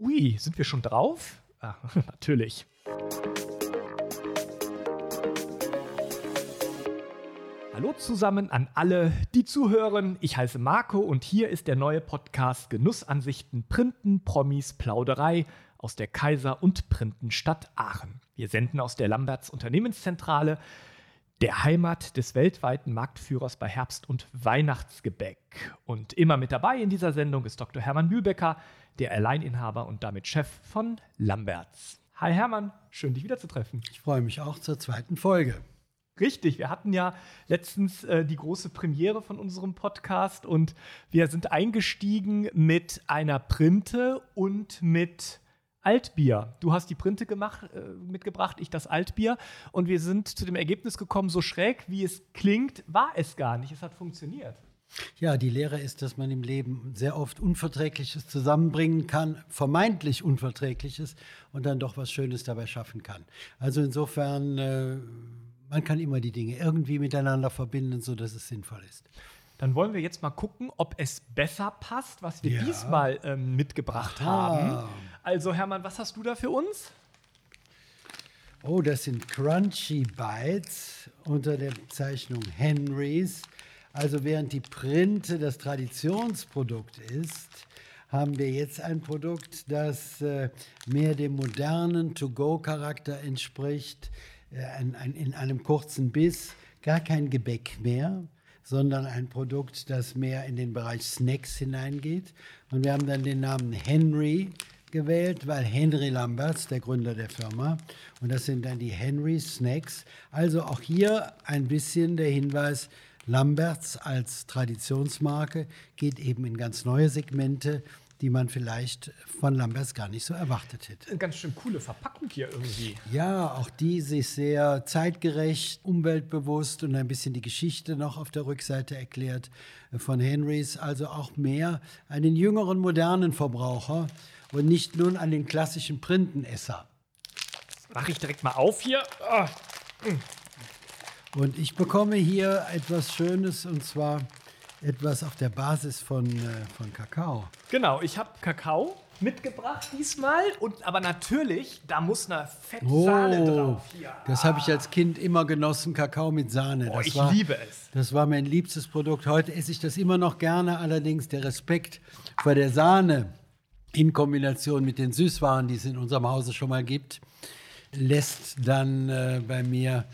Ui, sind wir schon drauf? Ah, natürlich. Hallo zusammen an alle, die zuhören. Ich heiße Marco und hier ist der neue Podcast Genussansichten Printen, Promis, Plauderei aus der Kaiser- und Printenstadt Aachen. Wir senden aus der Lamberts Unternehmenszentrale, der Heimat des weltweiten Marktführers bei Herbst- und Weihnachtsgebäck. Und immer mit dabei in dieser Sendung ist Dr. Hermann Mühlbecker, der Alleininhaber und damit Chef von Lamberts. Hi Hermann, schön dich wiederzutreffen. Ich freue mich auch zur zweiten Folge. Richtig, wir hatten ja letztens äh, die große Premiere von unserem Podcast und wir sind eingestiegen mit einer Printe und mit Altbier. Du hast die Printe gemacht, äh, mitgebracht, ich das Altbier und wir sind zu dem Ergebnis gekommen, so schräg wie es klingt, war es gar nicht. Es hat funktioniert. Ja, die Lehre ist, dass man im Leben sehr oft Unverträgliches zusammenbringen kann, vermeintlich Unverträgliches und dann doch was Schönes dabei schaffen kann. Also insofern, äh, man kann immer die Dinge irgendwie miteinander verbinden, sodass es sinnvoll ist. Dann wollen wir jetzt mal gucken, ob es besser passt, was wir Ja. diesmal ähm, mitgebracht Aha. haben. Also Hermann, was hast du da für uns? Oh, das sind Crunchy Bites unter der Bezeichnung Henrys. Also während die Printe das Traditionsprodukt ist, haben wir jetzt ein Produkt, das äh, mehr dem modernen To-Go-Charakter entspricht, äh, in einem kurzen Biss, gar kein Gebäck mehr, sondern ein Produkt, das mehr in den Bereich Snacks hineingeht. Und wir haben dann den Namen Henry gewählt, weil Henry Lamberts, der Gründer der Firma, und das sind dann die Henry Snacks. Also auch hier ein bisschen der Hinweis, Lamberts als Traditionsmarke geht eben in ganz neue Segmente, die man vielleicht von Lamberts gar nicht so erwartet hätte. Eine ganz schön coole Verpackung hier irgendwie. Ja, auch die sich sehr zeitgerecht, umweltbewusst und ein bisschen die Geschichte noch auf der Rückseite erklärt von Henrys. Also auch mehr an den jüngeren, modernen Verbraucher und nicht nun an den klassischen Printenesser. Mache ich direkt mal auf hier. Ah. Und ich bekomme hier etwas Schönes und zwar etwas auf der Basis von, äh, von Kakao. Genau, ich habe Kakao mitgebracht diesmal. Und, aber natürlich, da muss eine fette Oh, drauf. Hier. das habe ich als Kind immer genossen, Kakao mit Sahne. Oh, Das ich war, liebe es. Das war mein liebstes Produkt. Heute esse ich das immer noch gerne. Allerdings der Respekt vor der Sahne in Kombination mit den Süßwaren, die es in unserem Hause schon mal gibt, lässt dann äh, bei mir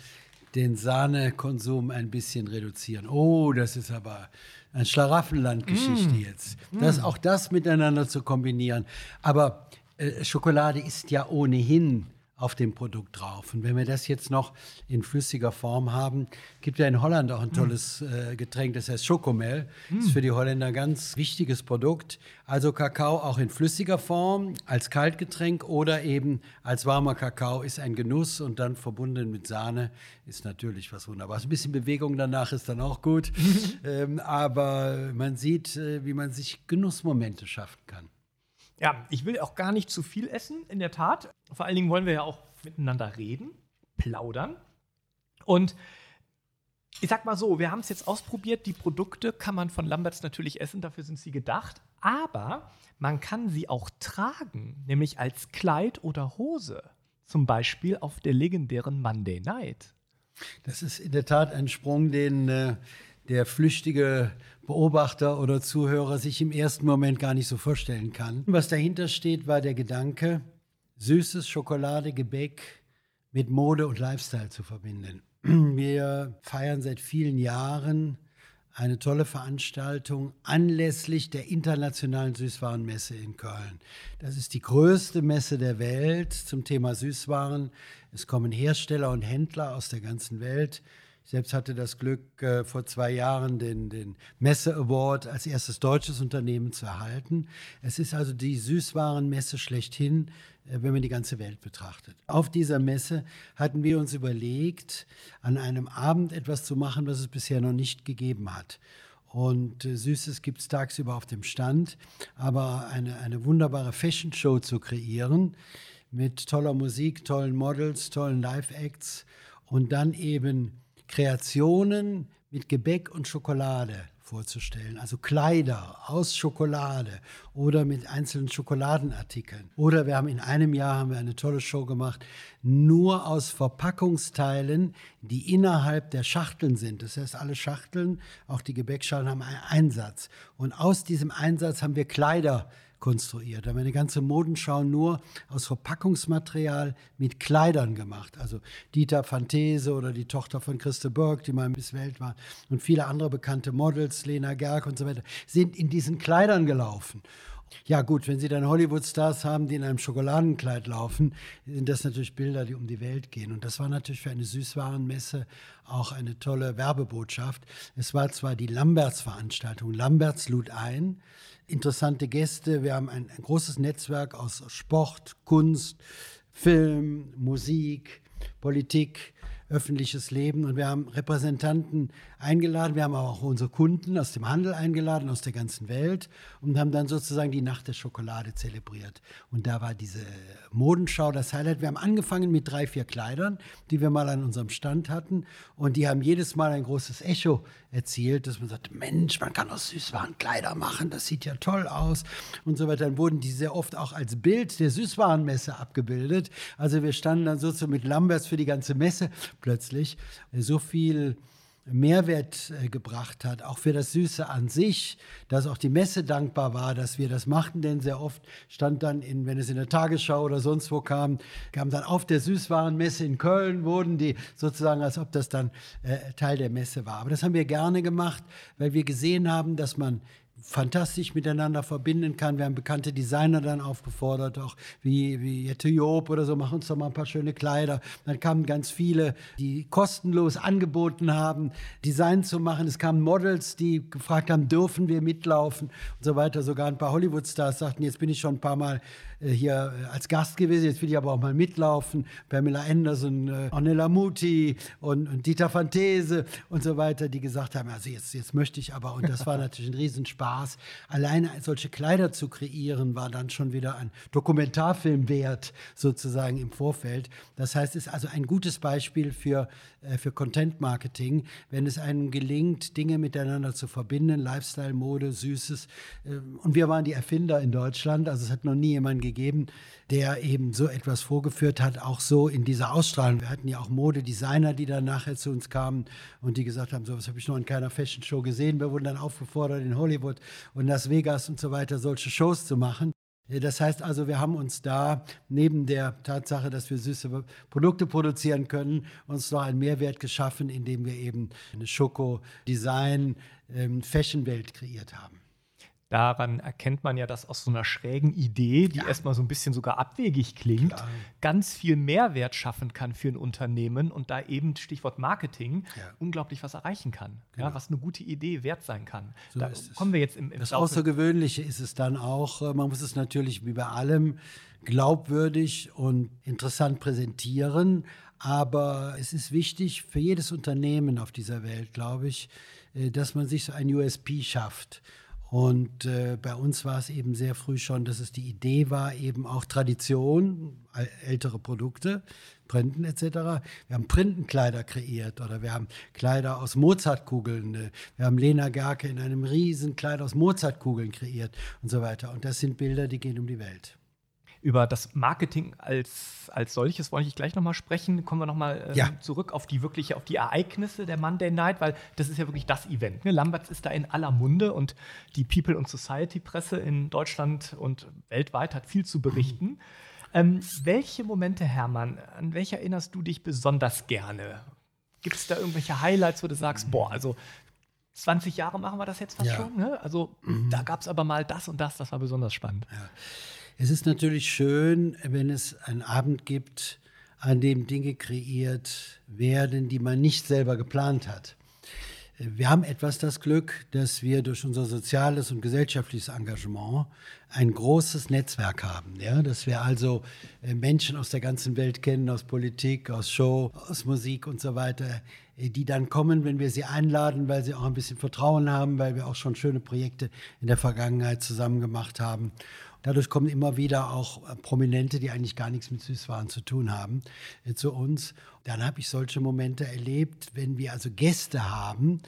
den Sahnekonsum ein bisschen reduzieren. Oh, das ist aber ein Schlaraffenland-Geschichte jetzt. Das, auch das miteinander zu kombinieren. Aber äh, Schokolade ist ja ohnehin auf dem Produkt drauf. Und wenn wir das jetzt noch in flüssiger Form haben, gibt ja in Holland auch ein tolles äh, Getränk, das heißt Schokomel. Ist für die Holländer ein ganz wichtiges Produkt. Also Kakao auch in flüssiger Form als Kaltgetränk oder eben als warmer Kakao ist ein Genuss und dann verbunden mit Sahne ist natürlich was Wunderbares. Ein bisschen Bewegung danach ist dann auch gut. ähm, aber man sieht, äh, wie man sich Genussmomente schaffen kann. Ja, ich will auch gar nicht zu viel essen, in der Tat. Vor allen Dingen wollen wir ja auch miteinander reden, plaudern. Und ich sag mal so, wir haben es jetzt ausprobiert. Die Produkte kann man von Lamberts natürlich essen, dafür sind sie gedacht. Aber man kann sie auch tragen, nämlich als Kleid oder Hose. Zum Beispiel auf der legendären Monday Night. Das ist in der Tat ein Sprung, den äh, der flüchtige Beobachter oder Zuhörer sich im ersten Moment gar nicht so vorstellen kann. Was dahinter steht, war der Gedanke, süßes Schokolade, Gebäck mit Mode und Lifestyle zu verbinden. Wir feiern seit vielen Jahren eine tolle Veranstaltung anlässlich der Internationalen Süßwarenmesse in Köln. Das ist die größte Messe der Welt zum Thema Süßwaren. Es kommen Hersteller und Händler aus der ganzen Welt. Selbst hatte das Glück, äh, vor zwei Jahren den, den Messe Award als erstes deutsches Unternehmen zu erhalten. Es ist also die Süßwarenmesse schlechthin, äh, wenn man die ganze Welt betrachtet. Auf dieser Messe hatten wir uns überlegt, an einem Abend etwas zu machen, was es bisher noch nicht gegeben hat. Und äh, Süßes gibt es tagsüber auf dem Stand, aber eine, eine wunderbare Fashion-Show zu kreieren mit toller Musik, tollen Models, tollen Live-Acts und dann eben Kreationen mit Gebäck und Schokolade vorzustellen. Also Kleider aus Schokolade oder mit einzelnen Schokoladenartikeln. Oder wir haben in einem Jahr haben wir eine tolle Show gemacht, nur aus Verpackungsteilen, die innerhalb der Schachteln sind. Das heißt, alle Schachteln, auch die Gebäckschalen haben einen Einsatz. Und aus diesem Einsatz haben wir Kleider konstruiert. Wir haben eine ganze Modenschau nur aus Verpackungsmaterial mit Kleidern gemacht. Also Dieter Fantese oder die Tochter von Christe Burg, die mal Miss Welt war, und viele andere bekannte Models, Lena Gerg und so weiter, sind in diesen Kleidern gelaufen. Ja gut, wenn Sie dann Hollywood-Stars haben, die in einem Schokoladenkleid laufen, sind das natürlich Bilder, die um die Welt gehen. Und das war natürlich für eine Süßwarenmesse auch eine tolle Werbebotschaft. Es war zwar die Lamberts-Veranstaltung. Lamberts lud ein, interessante Gäste. Wir haben ein, ein großes Netzwerk aus Sport, Kunst, Film, Musik, Politik, öffentliches Leben. Und wir haben Repräsentanten eingeladen. Wir haben auch unsere Kunden aus dem Handel eingeladen, aus der ganzen Welt und haben dann sozusagen die Nacht der Schokolade zelebriert. Und da war diese Modenschau das Highlight. Wir haben angefangen mit drei, vier Kleidern, die wir mal an unserem Stand hatten. Und die haben jedes Mal ein großes Echo erzielt, dass man sagt, Mensch, man kann aus Süßwaren Kleider machen, das sieht ja toll aus und so weiter. Dann wurden die sehr oft auch als Bild der Süßwarenmesse abgebildet. Also wir standen dann sozusagen mit Lamberts für die ganze Messe plötzlich. So viel Mehrwert äh, gebracht hat, auch für das Süße an sich, dass auch die Messe dankbar war, dass wir das machten, denn sehr oft stand dann, in, wenn es in der Tagesschau oder sonst wo kam, kam dann auf der Süßwarenmesse in Köln, wurden die sozusagen, als ob das dann äh, Teil der Messe war. Aber das haben wir gerne gemacht, weil wir gesehen haben, dass man fantastisch miteinander verbinden kann. Wir haben bekannte Designer dann aufgefordert, auch wie, wie Jette Job oder so, machen uns doch mal ein paar schöne Kleider. Dann kamen ganz viele, die kostenlos angeboten haben, Design zu machen. Es kamen Models, die gefragt haben, dürfen wir mitlaufen und so weiter. Sogar ein paar Hollywood-Stars sagten, jetzt bin ich schon ein paar Mal äh, hier äh, als Gast gewesen, jetzt will ich aber auch mal mitlaufen. Pamela Anderson, äh, Ornella Muti und, und Dieter Fantese und so weiter, die gesagt haben, also jetzt, jetzt möchte ich aber, und das war natürlich ein Riesenspaß. Alleine solche Kleider zu kreieren, war dann schon wieder ein Dokumentarfilm wert, sozusagen im Vorfeld. Das heißt, es ist also ein gutes Beispiel für, für Content-Marketing, wenn es einem gelingt, Dinge miteinander zu verbinden, Lifestyle, Mode, Süßes. Und wir waren die Erfinder in Deutschland, also es hat noch nie jemand gegeben, der eben so etwas vorgeführt hat, auch so in dieser Ausstrahlung. Wir hatten ja auch Modedesigner, die dann nachher zu uns kamen und die gesagt haben, so was habe ich noch in keiner Fashion Show gesehen. Wir wurden dann aufgefordert, in Hollywood und Las Vegas und so weiter solche Shows zu machen. Das heißt also, wir haben uns da neben der Tatsache, dass wir süße Produkte produzieren können, uns noch einen Mehrwert geschaffen, indem wir eben eine Schoko-Design-Fashion-Welt ähm, kreiert haben daran erkennt man ja, dass aus so einer schrägen Idee, die ja. erstmal so ein bisschen sogar abwegig klingt, Klar. ganz viel Mehrwert schaffen kann für ein Unternehmen und da eben Stichwort Marketing ja. unglaublich was erreichen kann. Genau. Ja, was eine gute Idee wert sein kann. So da kommen wir jetzt im, im Das Laufe Außergewöhnliche ist es dann auch, äh, man muss es natürlich wie bei allem glaubwürdig und interessant präsentieren. Aber es ist wichtig für jedes Unternehmen auf dieser Welt, glaube ich, äh, dass man sich so ein USP schafft. Und äh, bei uns war es eben sehr früh schon, dass es die Idee war, eben auch Tradition, ältere Produkte, Printen etc. Wir haben Printenkleider kreiert oder wir haben Kleider aus Mozartkugeln. Äh, wir haben Lena Gerke in einem riesen Kleid aus Mozartkugeln kreiert und so weiter. Und das sind Bilder, die gehen um die Welt über das Marketing als, als solches wollte ich gleich nochmal sprechen. Kommen wir nochmal äh, ja. zurück auf die wirkliche, auf die Ereignisse der Monday Night, weil das ist ja wirklich das Event. Ne? Lamberts ist da in aller Munde und die People und Society Presse in Deutschland und weltweit hat viel zu berichten. Mhm. Ähm, welche Momente, Hermann, an welche erinnerst du dich besonders gerne? Gibt es da irgendwelche Highlights, wo du sagst, boah, also 20 Jahre machen wir das jetzt fast ja. schon? Ne? Also mhm. da gab es aber mal das und das, das war besonders spannend. Ja. Es ist natürlich schön, wenn es einen Abend gibt, an dem Dinge kreiert werden, die man nicht selber geplant hat. Wir haben etwas das Glück, dass wir durch unser soziales und gesellschaftliches Engagement ein großes Netzwerk haben. Ja? Dass wir also äh, Menschen aus der ganzen Welt kennen, aus Politik, aus Show, aus Musik und so weiter, äh, die dann kommen, wenn wir sie einladen, weil sie auch ein bisschen Vertrauen haben, weil wir auch schon schöne Projekte in der Vergangenheit zusammen gemacht haben. Dadurch kommen immer wieder auch äh, Prominente, die eigentlich gar nichts mit Süßwaren zu tun haben, äh, zu uns. Dann habe ich solche Momente erlebt, wenn wir also Gäste haben,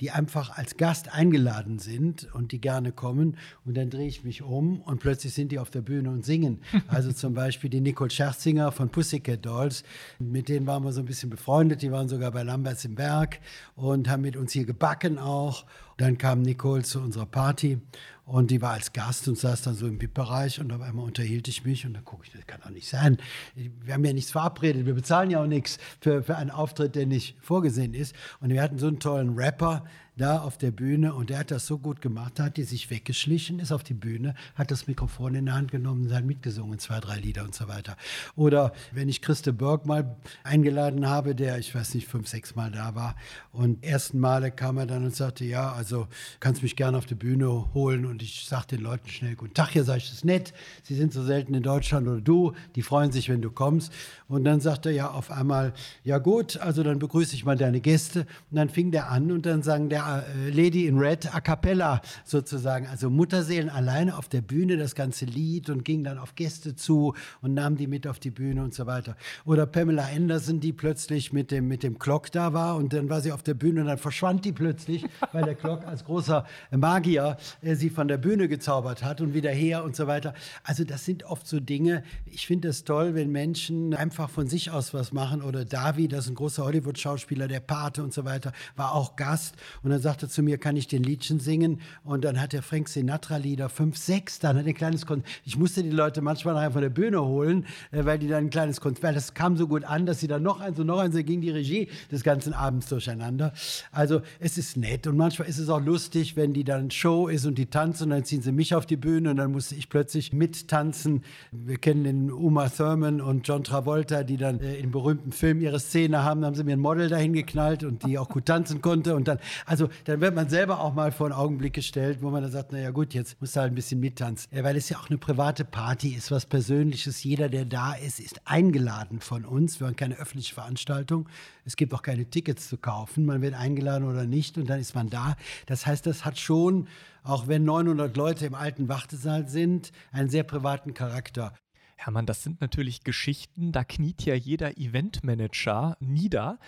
die einfach als Gast eingeladen sind und die gerne kommen. Und dann drehe ich mich um und plötzlich sind die auf der Bühne und singen. Also zum Beispiel die Nicole Scherzinger von Pussycat Dolls. Mit denen waren wir so ein bisschen befreundet. Die waren sogar bei Lamberts im Berg und haben mit uns hier gebacken auch. Dann kam Nicole zu unserer Party und die war als Gast und saß dann so im VIP-Bereich und auf einmal unterhielt ich mich und dann gucke ich, das kann doch nicht sein. Wir haben ja nichts verabredet, wir bezahlen ja auch nichts für, für einen Auftritt, der nicht vorgesehen ist. Und wir hatten so einen tollen Rapper, da auf der Bühne und der hat das so gut gemacht, da hat die sich weggeschlichen, ist auf die Bühne, hat das Mikrofon in der Hand genommen und hat mitgesungen, zwei, drei Lieder und so weiter. Oder wenn ich Christe Berg mal eingeladen habe, der, ich weiß nicht, fünf, sechs Mal da war und ersten Male kam er dann und sagte, ja, also kannst mich gerne auf die Bühne holen und ich sage den Leuten schnell, guten Tag, hier sage ich, das ist nett, Sie sind so selten in Deutschland oder du, die freuen sich, wenn du kommst. Und dann sagt er ja auf einmal, ja gut, also dann begrüße ich mal deine Gäste und dann fing der an und dann sagen der äh, Lady in Red a cappella sozusagen, also Mutterseelen alleine auf der Bühne das ganze Lied und ging dann auf Gäste zu und nahm die mit auf die Bühne und so weiter. Oder Pamela Anderson, die plötzlich mit dem, mit dem Clock da war und dann war sie auf der Bühne und dann verschwand die plötzlich, weil der Clock als großer Magier äh, sie von der Bühne gezaubert hat und wieder her und so weiter. Also das sind oft so Dinge, ich finde es toll, wenn Menschen einfach von sich aus was machen oder Davi, das ist ein großer Hollywood-Schauspieler, der Pate und so weiter, war auch Gast und dann sagte zu mir, kann ich den Liedchen singen? Und dann hat der Frank Sinatra-Lieder fünf, sechs, dann hat er ein kleines Konzert. Ich musste die Leute manchmal nachher von der Bühne holen, äh, weil die dann ein kleines Konzert, weil das kam so gut an, dass sie dann noch eins und noch eins, da ging die Regie des ganzen Abends durcheinander. Also es ist nett und manchmal ist es auch lustig, wenn die dann Show ist und die tanzen und dann ziehen sie mich auf die Bühne und dann musste ich plötzlich mittanzen. Wir kennen den Uma Thurman und John Travolta, die dann äh, im berühmten Film ihre Szene haben, da haben sie mir ein Model dahin geknallt und die auch gut tanzen konnte und dann, also dann wird man selber auch mal vor einen Augenblick gestellt, wo man dann sagt, naja gut, jetzt muss halt ein bisschen mittanzen. Weil es ja auch eine private Party ist, was Persönliches. Jeder, der da ist, ist eingeladen von uns. Wir haben keine öffentliche Veranstaltung. Es gibt auch keine Tickets zu kaufen. Man wird eingeladen oder nicht und dann ist man da. Das heißt, das hat schon, auch wenn 900 Leute im alten Wartesaal sind, einen sehr privaten Charakter. Hermann, das sind natürlich Geschichten, da kniet ja jeder Eventmanager nieder.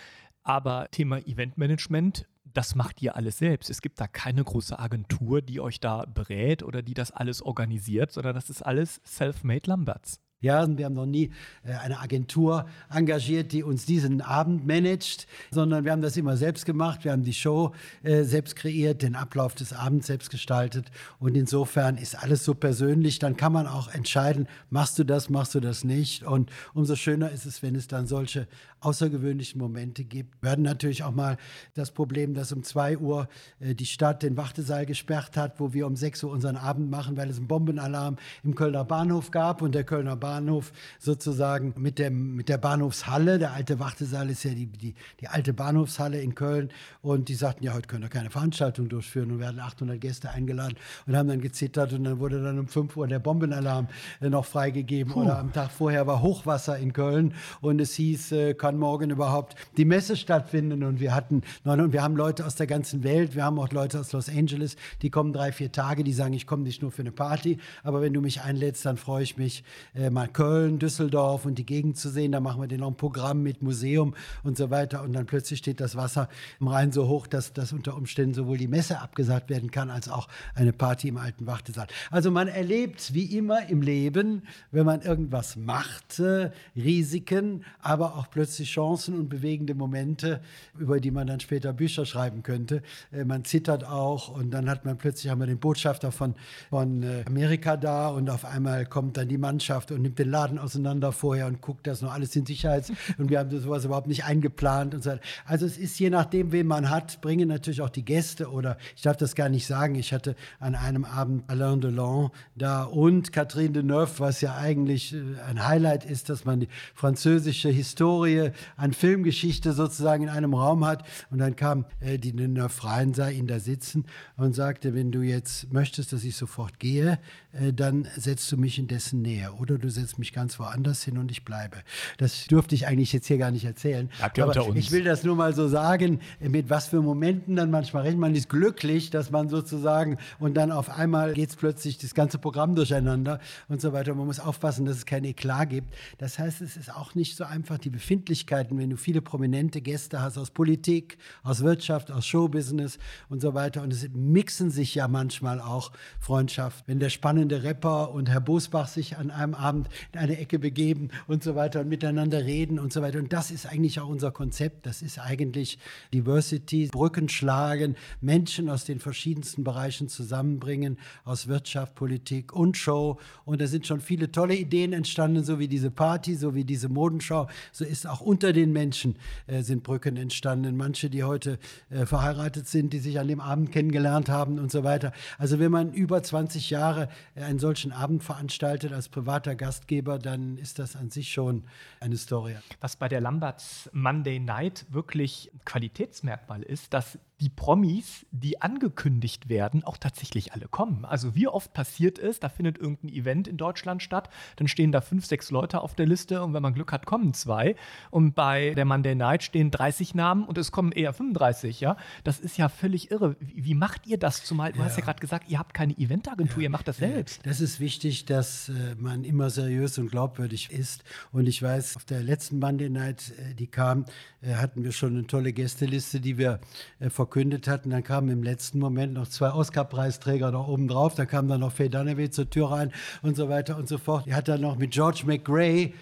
Aber Thema Eventmanagement, das macht ihr alles selbst. Es gibt da keine große Agentur, die euch da berät oder die das alles organisiert, sondern das ist alles Self-Made Lamberts. Ja, wir haben noch nie äh, eine Agentur engagiert, die uns diesen Abend managt, sondern wir haben das immer selbst gemacht. Wir haben die Show äh, selbst kreiert, den Ablauf des Abends selbst gestaltet. Und insofern ist alles so persönlich. Dann kann man auch entscheiden, machst du das, machst du das nicht. Und umso schöner ist es, wenn es dann solche außergewöhnlichen Momente gibt. Wir hatten natürlich auch mal das Problem, dass um 2 Uhr äh, die Stadt den Wartesaal gesperrt hat, wo wir um 6 Uhr unseren Abend machen, weil es einen Bombenalarm im Kölner Bahnhof gab und der Kölner Bahnhof sozusagen mit, dem, mit der Bahnhofshalle. Der alte Wartesaal ist ja die, die, die alte Bahnhofshalle in Köln. Und die sagten, ja, heute können wir keine Veranstaltung durchführen und werden 800 Gäste eingeladen und haben dann gezittert. Und dann wurde dann um 5 Uhr der Bombenalarm äh, noch freigegeben. Puh. Oder am Tag vorher war Hochwasser in Köln und es hieß, äh, kann morgen überhaupt die Messe stattfinden. Und wir hatten, und wir haben Leute aus der ganzen Welt, wir haben auch Leute aus Los Angeles, die kommen drei, vier Tage, die sagen, ich komme nicht nur für eine Party, aber wenn du mich einlädst, dann freue ich mich, äh, mal Köln, Düsseldorf und die Gegend zu sehen. Da machen wir dann noch ein Programm mit Museum und so weiter. Und dann plötzlich steht das Wasser im Rhein so hoch, dass, dass unter Umständen sowohl die Messe abgesagt werden kann, als auch eine Party im alten Wartesaal. Also man erlebt wie immer im Leben, wenn man irgendwas macht, äh, Risiken, aber auch plötzlich Chancen und bewegende Momente, über die man dann später Bücher schreiben könnte. Äh, man zittert auch und dann hat man plötzlich haben wir den Botschafter von, von äh, Amerika da und auf einmal kommt dann die Mannschaft und nimmt den Laden auseinander vorher und guckt, dass noch alles in Sicherheit und wir haben sowas überhaupt nicht eingeplant und so. Also es ist je nachdem, wen man hat, bringen natürlich auch die Gäste oder ich darf das gar nicht sagen. Ich hatte an einem Abend Alain Delon da und Catherine Deneuve, was ja eigentlich äh, ein Highlight ist, dass man die französische Historie an Filmgeschichte sozusagen in einem Raum hat und dann kam äh, die Deneuve rein, sah ihn da sitzen und sagte, wenn du jetzt möchtest, dass ich sofort gehe, äh, dann setzt du mich in dessen Nähe oder du setze mich ganz woanders hin und ich bleibe. Das dürfte ich eigentlich jetzt hier gar nicht erzählen. Habt ihr unter uns. Ich will das nur mal so sagen, mit was für Momenten dann manchmal rechnet. Man ist glücklich, dass man sozusagen und dann auf einmal geht es plötzlich das ganze Programm durcheinander und so weiter. Man muss aufpassen, dass es kein Eklat gibt. Das heißt, es ist auch nicht so einfach die Befindlichkeiten, wenn du viele prominente Gäste hast aus Politik, aus Wirtschaft, aus Showbusiness und so weiter. Und es mixen sich ja manchmal auch Freundschaft. Wenn der spannende Rapper und Herr Bosbach sich an einem Abend in eine Ecke begeben und so weiter und miteinander reden und so weiter. Und das ist eigentlich auch unser Konzept. Das ist eigentlich Diversity, Brücken schlagen, Menschen aus den verschiedensten Bereichen zusammenbringen, aus Wirtschaft, Politik und Show. Und da sind schon viele tolle Ideen entstanden, so wie diese Party, so wie diese Modenschau. So ist auch unter den Menschen äh, sind Brücken entstanden. Manche, die heute äh, verheiratet sind, die sich an dem Abend kennengelernt haben und so weiter. Also wenn man über 20 Jahre äh, einen solchen Abend veranstaltet als privater Gastgeber, dann ist das an sich schon eine Story. Was bei der Lamberts Monday Night wirklich Qualitätsmerkmal ist, dass die Promis, die angekündigt werden, auch tatsächlich alle kommen. Also wie oft passiert es, da findet irgendein Event in Deutschland statt, dann stehen da fünf, sechs Leute auf der Liste und wenn man Glück hat, kommen zwei. Und bei der Monday Night stehen 30 Namen und es kommen eher 35, ja. Das ist ja völlig irre. Wie, wie macht ihr das? Zumal, du ja. hast ja gerade gesagt, ihr habt keine Eventagentur, ja. ihr macht das selbst. Das ist wichtig, dass äh, man immer seriös und glaubwürdig ist. Und ich weiß, auf der letzten Monday Night, äh, die kam, äh, hatten wir schon eine tolle Gästeliste, die wir äh, verkündet hatten. Dann kamen im letzten Moment noch zwei Oscar-Preisträger da oben drauf. Da kam dann noch Faye Dunaway zur Tür rein und so weiter und so fort. Die hat dann noch mit George McGray äh,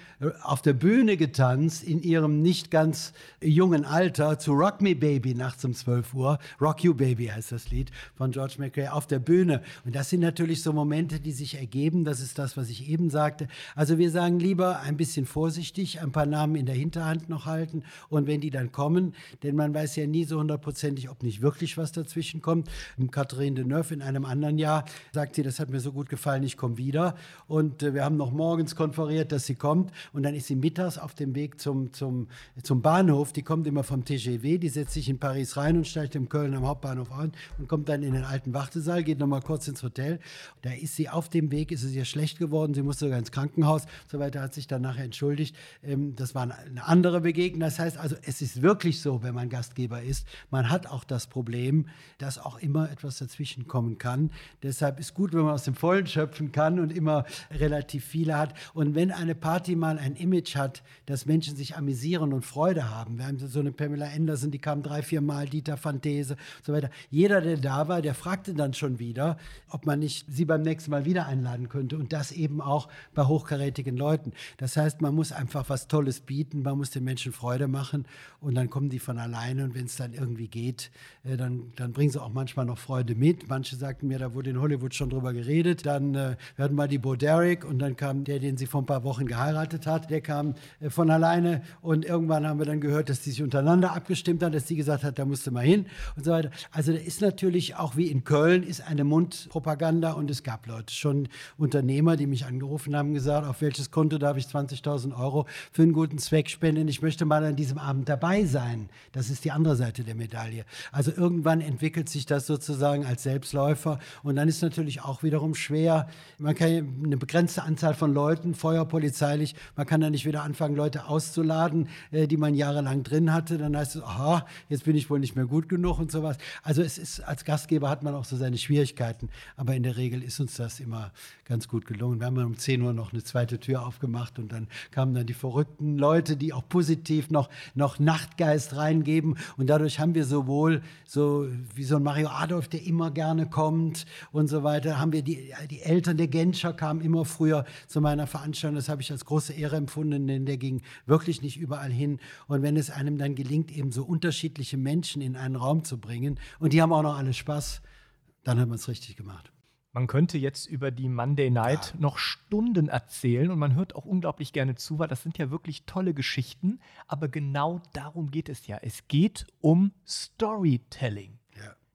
auf der Bühne getanzt, in ihrem nicht ganz jungen Alter, zu Rock Me Baby nachts um 12 Uhr. Rock You Baby heißt das Lied von George McRae auf der Bühne. Und das sind natürlich so Momente, die sich ergeben. Das ist das, was ich eben sagte. Also wir sagen lieber ein bisschen vorsichtig, ein paar Namen in der Hinterhand noch halten. Und wenn die dann kommen, denn man weiß ja nie so hundertprozentig, ob nicht wirklich was dazwischen kommt. Catherine Deneuve in einem anderen Jahr sagt sie, das hat mir so gut gefallen, ich komme wieder. Und äh, wir haben noch morgens konferiert, dass sie kommt. Und dann ist sie mittags auf dem Weg zum, zum, zum Bahnhof. Die kommt immer vom TGW, die setzt sich in Paris rein und steigt in Köln am Hauptbahnhof an und kommt dann in den alten Wartesaal, geht nochmal kurz ins Hotel. Da ist sie auf dem Weg, ist es ihr schlecht geworden, sie musste sogar ins Krankenhaus. So weiter hat sich dann nachher entschuldigt. Ähm, das war eine andere Begegnung. Das heißt also, es ist wirklich so, wenn man Gastgeber ist, man hat auch das Problem, dass auch immer etwas dazwischen kommen kann. Deshalb ist gut, wenn man aus dem Vollen schöpfen kann und immer relativ viele hat. Und wenn eine Party mal ein Image hat, dass Menschen sich amüsieren und Freude haben. Wir haben so eine Pamela Anderson, die kam drei, vier Mal, Dieter Fantese und so weiter. Jeder, der da war, der fragte dann schon wieder, ob man nicht sie beim nächsten Mal wieder einladen könnte. Und das eben auch bei hochkarätigen Leuten. Das heißt, man muss einfach was Tolles bieten, man muss den Menschen Freude machen und dann kommen die von alleine. Und wenn es dann irgendwie geht, äh, dann, dann bringen sie auch manchmal noch Freude mit. Manche sagten mir, da wurde in Hollywood schon drüber geredet. Dann äh, hatten mal die Bo Derek und dann kam der, den sie vor ein paar Wochen geheiratet hat, der kam äh, von alleine und irgendwann haben wir dann gehört, dass die sich untereinander abgestimmt haben, dass sie gesagt hat, da musste mal hin und so weiter. Also da ist natürlich auch wie in Köln ist eine Mundpropaganda und es gab Leute, schon Unternehmer, die mich angerufen haben, gesagt, auf welches Konto darf ich 20.000 Euro für einen guten Zweck spenden? Ich möchte mal an diesem Abend dabei sein. Das ist die andere Seite der Medaille. Also irgendwann entwickelt sich das sozusagen als Selbstläufer und dann ist natürlich auch wiederum schwer. Man kann eine begrenzte Anzahl von Leuten, feuerpolizeilich, man kann da nicht wieder anfangen, Leute auszuladen, äh, die man jahrelang drin hatte. Dann heißt es, aha, jetzt bin ich wohl nicht mehr gut genug und sowas. Also es ist, als Gastgeber hat man auch so seine Schwierigkeiten, aber in der Regel ist uns das immer ganz gut gelungen. Wir haben um 10 Uhr noch eine zweite Tür aufgemacht und dann kamen dann die verrückten Leute, die auch positiv noch, noch Nachtgeist reingeben und dadurch haben wir sowohl so wie so ein Mario Adolf, der immer gerne kommt und so weiter, haben wir die, die Eltern der Genscher kamen immer früher zu meiner Veranstaltung, das habe ich als große Ehre empfunden, denn der ging wirklich nicht überall hin und wenn es einem dann gelingt, eben so unterschiedliche Menschen in einen Raum zu bringen und die haben auch noch alle Spaß, dann hat man es richtig gemacht. Man könnte jetzt über die Monday Night ja. noch Stunden erzählen und man hört auch unglaublich gerne zu, weil das sind ja wirklich tolle Geschichten. Aber genau darum geht es ja. Es geht um Storytelling.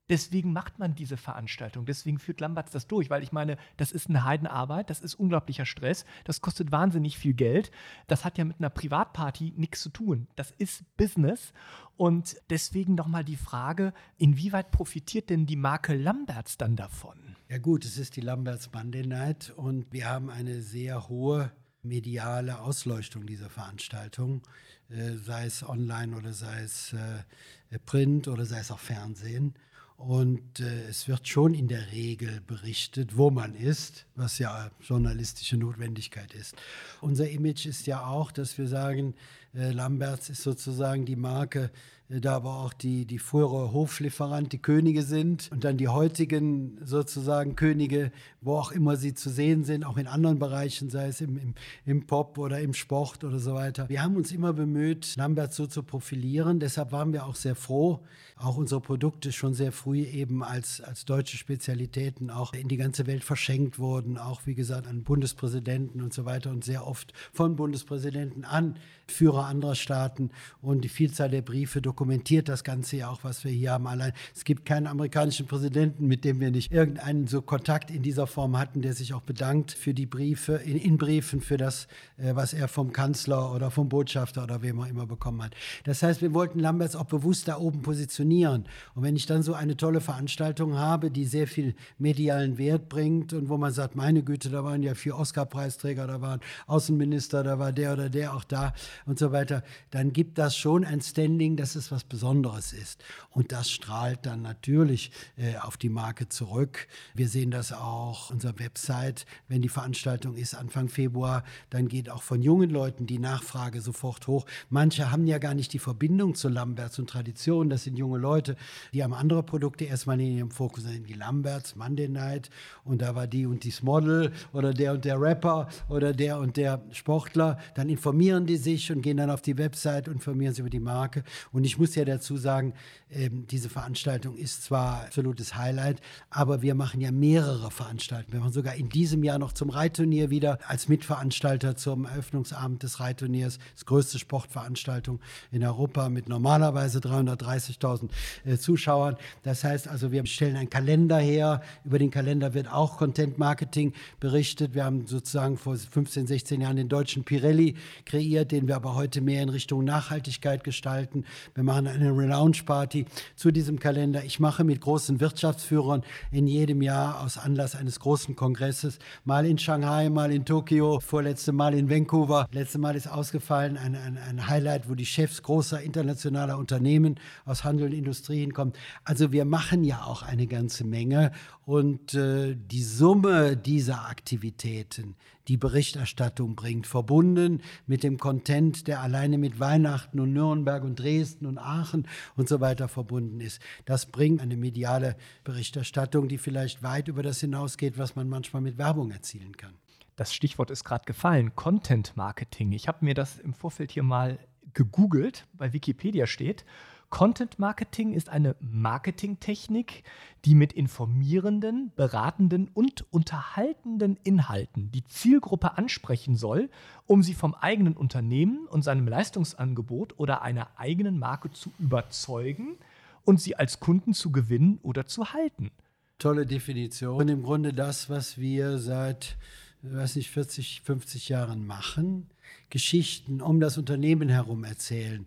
Deswegen macht man diese Veranstaltung. Deswegen führt Lamberts das durch, weil ich meine, das ist eine Heidenarbeit, das ist unglaublicher Stress, das kostet wahnsinnig viel Geld. Das hat ja mit einer Privatparty nichts zu tun. Das ist Business. Und deswegen nochmal die Frage, inwieweit profitiert denn die Marke Lamberts dann davon? Ja gut, es ist die Lamberts Monday Night und wir haben eine sehr hohe mediale Ausleuchtung dieser Veranstaltung, äh, sei es online oder sei es äh, Print oder sei es auch Fernsehen. Und äh, es wird schon in der Regel berichtet, wo man ist, was ja journalistische Notwendigkeit ist. Unser Image ist ja auch, dass wir sagen, äh, Lamberts ist sozusagen die Marke, da aber auch die, die frühere Hoflieferant, die Könige sind und dann die heutigen sozusagen Könige, wo auch immer sie zu sehen sind, auch in anderen Bereichen, sei es im, im, im Pop oder im Sport oder so weiter. Wir haben uns immer bemüht, Lambert so zu profilieren. Deshalb waren wir auch sehr froh, auch unsere Produkte schon sehr früh eben als, als deutsche Spezialitäten auch in die ganze Welt verschenkt wurden, auch wie gesagt an Bundespräsidenten und so weiter und sehr oft von Bundespräsidenten an Führer anderer Staaten und die Vielzahl der Briefe dokumentiert das Ganze ja auch, was wir hier haben. Allein es gibt keinen amerikanischen Präsidenten, mit dem wir nicht irgendeinen so Kontakt in dieser Form hatten, der sich auch bedankt für die Briefe, in, in Briefen für das, äh, was er vom Kanzler oder vom Botschafter oder wem auch immer bekommen hat. Das heißt, wir wollten Lamberts auch bewusst da oben positionieren. Und wenn ich dann so eine tolle Veranstaltung habe, die sehr viel medialen Wert bringt und wo man sagt, meine Güte, da waren ja vier Oscar-Preisträger, da waren Außenminister, da war der oder der auch da, und so weiter, dann gibt das schon ein Standing, dass es was Besonderes ist. Und das strahlt dann natürlich äh, auf die Marke zurück. Wir sehen das auch unserer Website, wenn die Veranstaltung ist Anfang Februar, dann geht auch von jungen Leuten die Nachfrage sofort hoch. Manche haben ja gar nicht die Verbindung zu Lamberts und Tradition. Das sind junge Leute, die haben andere Produkte erstmal in ihrem Fokus sind. Die Lamberts, Monday Night und da war die und dies Model oder der und der Rapper oder der und der Sportler. Dann informieren die sich und gehen dann auf die Website und informieren sich über die Marke. Und ich muss ja dazu sagen, ähm, diese Veranstaltung ist zwar absolutes Highlight, aber wir machen ja mehrere Veranstaltungen. Wir machen sogar in diesem Jahr noch zum Reitturnier wieder als Mitveranstalter zum Eröffnungsabend des Reitturniers, das größte Sportveranstaltung in Europa mit normalerweise 330.000 äh, Zuschauern. Das heißt also, wir stellen einen Kalender her. Über den Kalender wird auch Content Marketing berichtet. Wir haben sozusagen vor 15, 16 Jahren den deutschen Pirelli kreiert, den wir aber heute mehr in Richtung Nachhaltigkeit gestalten. Wir machen eine Relaunch-Party zu diesem Kalender. Ich mache mit großen Wirtschaftsführern in jedem Jahr aus Anlass eines großen Kongresses, mal in Shanghai, mal in Tokio, vorletzte Mal in Vancouver. Letzte Mal ist ausgefallen ein, ein, ein Highlight, wo die Chefs großer internationaler Unternehmen aus Handel und Industrie hinkommen. Also wir machen ja auch eine ganze Menge und äh, die Summe dieser Aktivitäten, die Berichterstattung bringt, verbunden mit dem Content, der alleine mit Weihnachten und Nürnberg und Dresden und Aachen und so weiter verbunden ist. Das bringt eine mediale Berichterstattung, die vielleicht weit über das hinausgeht, was man manchmal mit Werbung erzielen kann. Das Stichwort ist gerade gefallen, Content Marketing. Ich habe mir das im Vorfeld hier mal gegoogelt, bei Wikipedia steht. Content Marketing ist eine Marketingtechnik, die mit informierenden, beratenden und unterhaltenden Inhalten die Zielgruppe ansprechen soll, um sie vom eigenen Unternehmen und seinem Leistungsangebot oder einer eigenen Marke zu überzeugen und sie als Kunden zu gewinnen oder zu halten. Tolle Definition. Und im Grunde das, was wir seit, weiß nicht, 40, 50 Jahren machen. Geschichten um das Unternehmen herum erzählen